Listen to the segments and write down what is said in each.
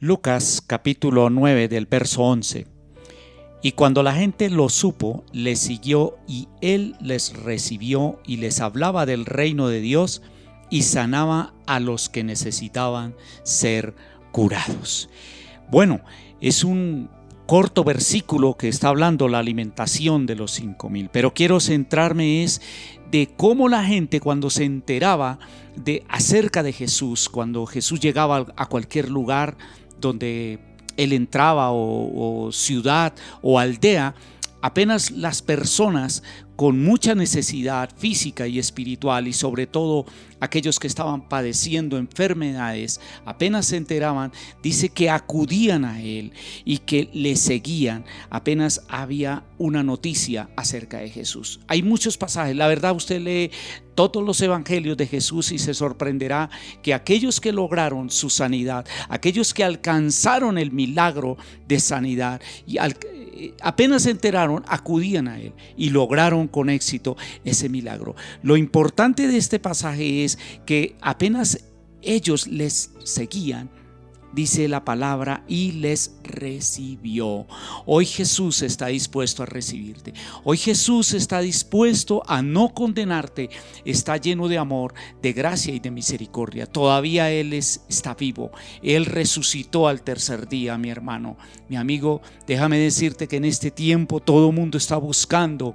Lucas capítulo 9 del verso 11. Y cuando la gente lo supo, le siguió y él les recibió y les hablaba del reino de Dios y sanaba a los que necesitaban ser curados. Bueno, es un corto versículo que está hablando la alimentación de los cinco mil, pero quiero centrarme es de cómo la gente cuando se enteraba de acerca de Jesús, cuando Jesús llegaba a cualquier lugar donde él entraba o, ciudad o aldea, apenas las personas con mucha necesidad física y espiritual y sobre todo aquellos que estaban padeciendo enfermedades, apenas se enteraban, dice que acudían a él y que le seguían, apenas había una noticia acerca de Jesús. Hay muchos pasajes, la verdad usted lee todos los evangelios de Jesús y se sorprenderá que aquellos que lograron su sanidad, aquellos que alcanzaron el milagro de sanidad y al, apenas se enteraron, acudían a Él y lograron con éxito ese milagro. Lo importante de este pasaje es que apenas ellos les seguían, dice la palabra, y les recibió. Hoy Jesús está dispuesto a recibirte. Hoy Jesús está dispuesto a no condenarte. Está lleno de amor, de gracia y de misericordia. Todavía Él es, está vivo. Él resucitó al tercer día, mi hermano. Mi amigo, déjame decirte que en este tiempo todo mundo está buscando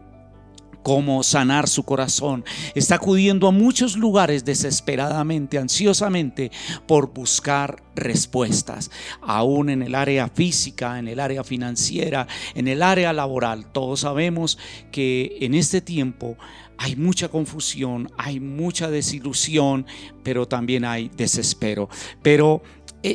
cómo sanar su corazón. Está acudiendo a muchos lugares desesperadamente, ansiosamente, por buscar respuestas, aún en el área física, en el área financiera, en el área laboral. Todos sabemos que en este tiempo hay mucha confusión, hay mucha desilusión, pero también hay desespero. Pero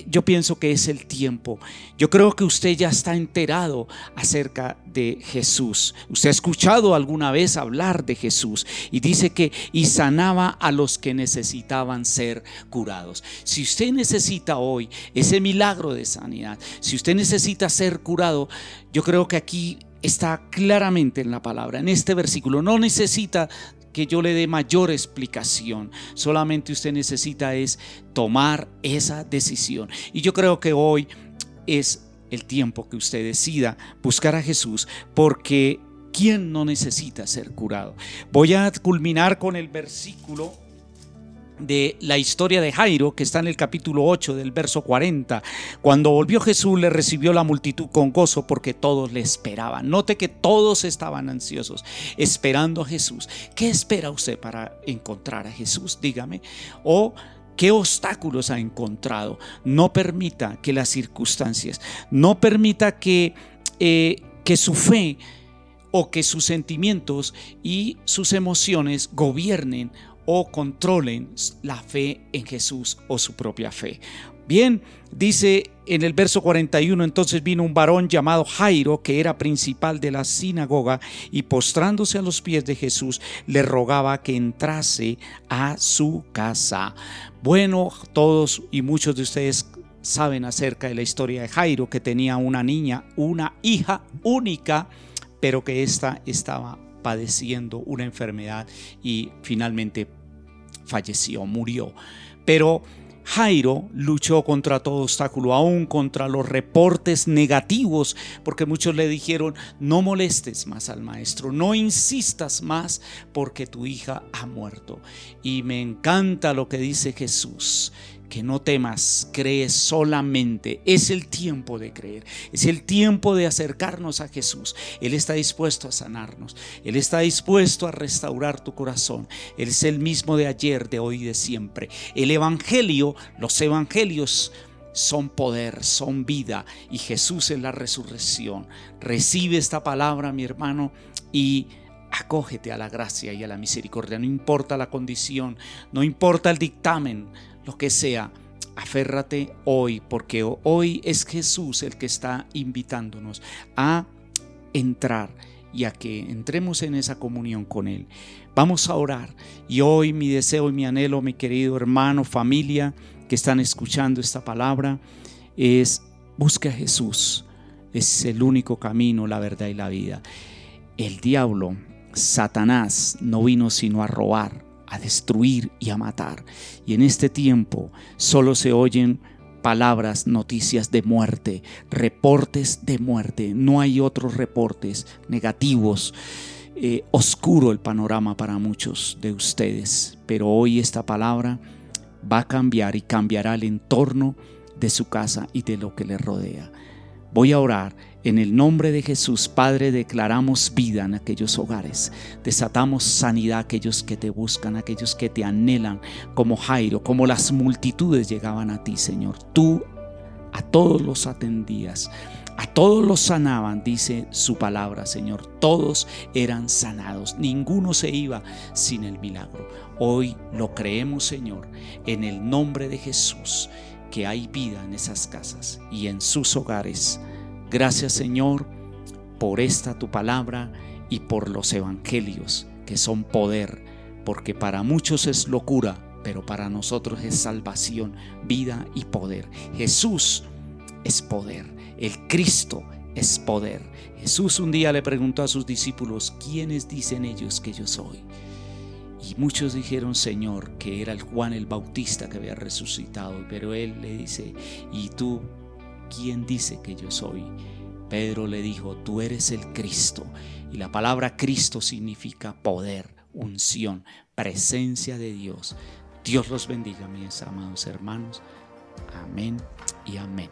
yo pienso que es el tiempo. Yo creo que usted ya está enterado acerca de Jesús. Usted ha escuchado alguna vez hablar de Jesús y dice que y sanaba a los que necesitaban ser curados. Si usted necesita hoy ese milagro de sanidad, si usted necesita ser curado, yo creo que aquí está claramente en la palabra, en este versículo. No necesita que yo le dé mayor explicación. Solamente usted necesita es tomar esa decisión. Y yo creo que hoy es el tiempo que usted decida buscar a Jesús porque ¿quién no necesita ser curado? Voy a culminar con el versículo de la historia de Jairo, que está en el capítulo 8 del verso 40. Cuando volvió Jesús le recibió la multitud con gozo porque todos le esperaban. Note que todos estaban ansiosos, esperando a Jesús. ¿Qué espera usted para encontrar a Jesús? Dígame. O ¿Qué obstáculos ha encontrado? No permita que las circunstancias, no permita que, eh, que su fe o que sus sentimientos y sus emociones gobiernen o controlen la fe en Jesús o su propia fe. Bien, dice en el verso 41, entonces vino un varón llamado Jairo, que era principal de la sinagoga, y postrándose a los pies de Jesús, le rogaba que entrase a su casa. Bueno, todos y muchos de ustedes saben acerca de la historia de Jairo, que tenía una niña, una hija única, pero que ésta estaba padeciendo una enfermedad y finalmente falleció, murió. Pero Jairo luchó contra todo obstáculo, aún contra los reportes negativos, porque muchos le dijeron, no molestes más al maestro, no insistas más porque tu hija ha muerto. Y me encanta lo que dice Jesús, que no temas, cree solamente. Es el tiempo de creer, es el tiempo de acercarnos a Jesús. Él está dispuesto a sanarnos, Él está dispuesto a restaurar tu corazón. Él es el mismo de ayer, de hoy y de siempre. El Evangelio, los Evangelios son poder, son vida y Jesús es la resurrección. Recibe esta palabra, mi hermano, y acógete a la gracia y a la misericordia. No importa la condición, no importa el dictamen, lo que sea, aférrate hoy, porque hoy es Jesús el que está invitándonos a entrar y a que entremos en esa comunión con Él. Vamos a orar y hoy mi deseo y mi anhelo, mi querido hermano, familia que están escuchando esta palabra, es busque a Jesús. Es el único camino, la verdad y la vida. El diablo, Satanás, no vino sino a robar, a destruir y a matar. Y en este tiempo solo se oyen palabras, noticias de muerte, reportes de muerte. No hay otros reportes negativos. Eh, oscuro el panorama para muchos de ustedes, pero hoy esta palabra va a cambiar y cambiará el entorno de su casa y de lo que le rodea. Voy a orar. En el nombre de Jesús, Padre, declaramos vida en aquellos hogares. Desatamos sanidad a aquellos que te buscan, a aquellos que te anhelan, como Jairo, como las multitudes llegaban a ti, Señor. Tú a todos los atendías. A todos los sanaban, dice su palabra, Señor. Todos eran sanados. Ninguno se iba sin el milagro. Hoy lo creemos, Señor, en el nombre de Jesús, que hay vida en esas casas y en sus hogares. Gracias, Señor, por esta tu palabra y por los evangelios, que son poder, porque para muchos es locura, pero para nosotros es salvación, vida y poder. Jesús es poder. El Cristo es poder. Jesús un día le preguntó a sus discípulos, ¿quiénes dicen ellos que yo soy? Y muchos dijeron, Señor, que era el Juan el Bautista que había resucitado, pero él le dice, ¿y tú quién dice que yo soy? Pedro le dijo, tú eres el Cristo. Y la palabra Cristo significa poder, unción, presencia de Dios. Dios los bendiga, mis amados hermanos. Amén y amén.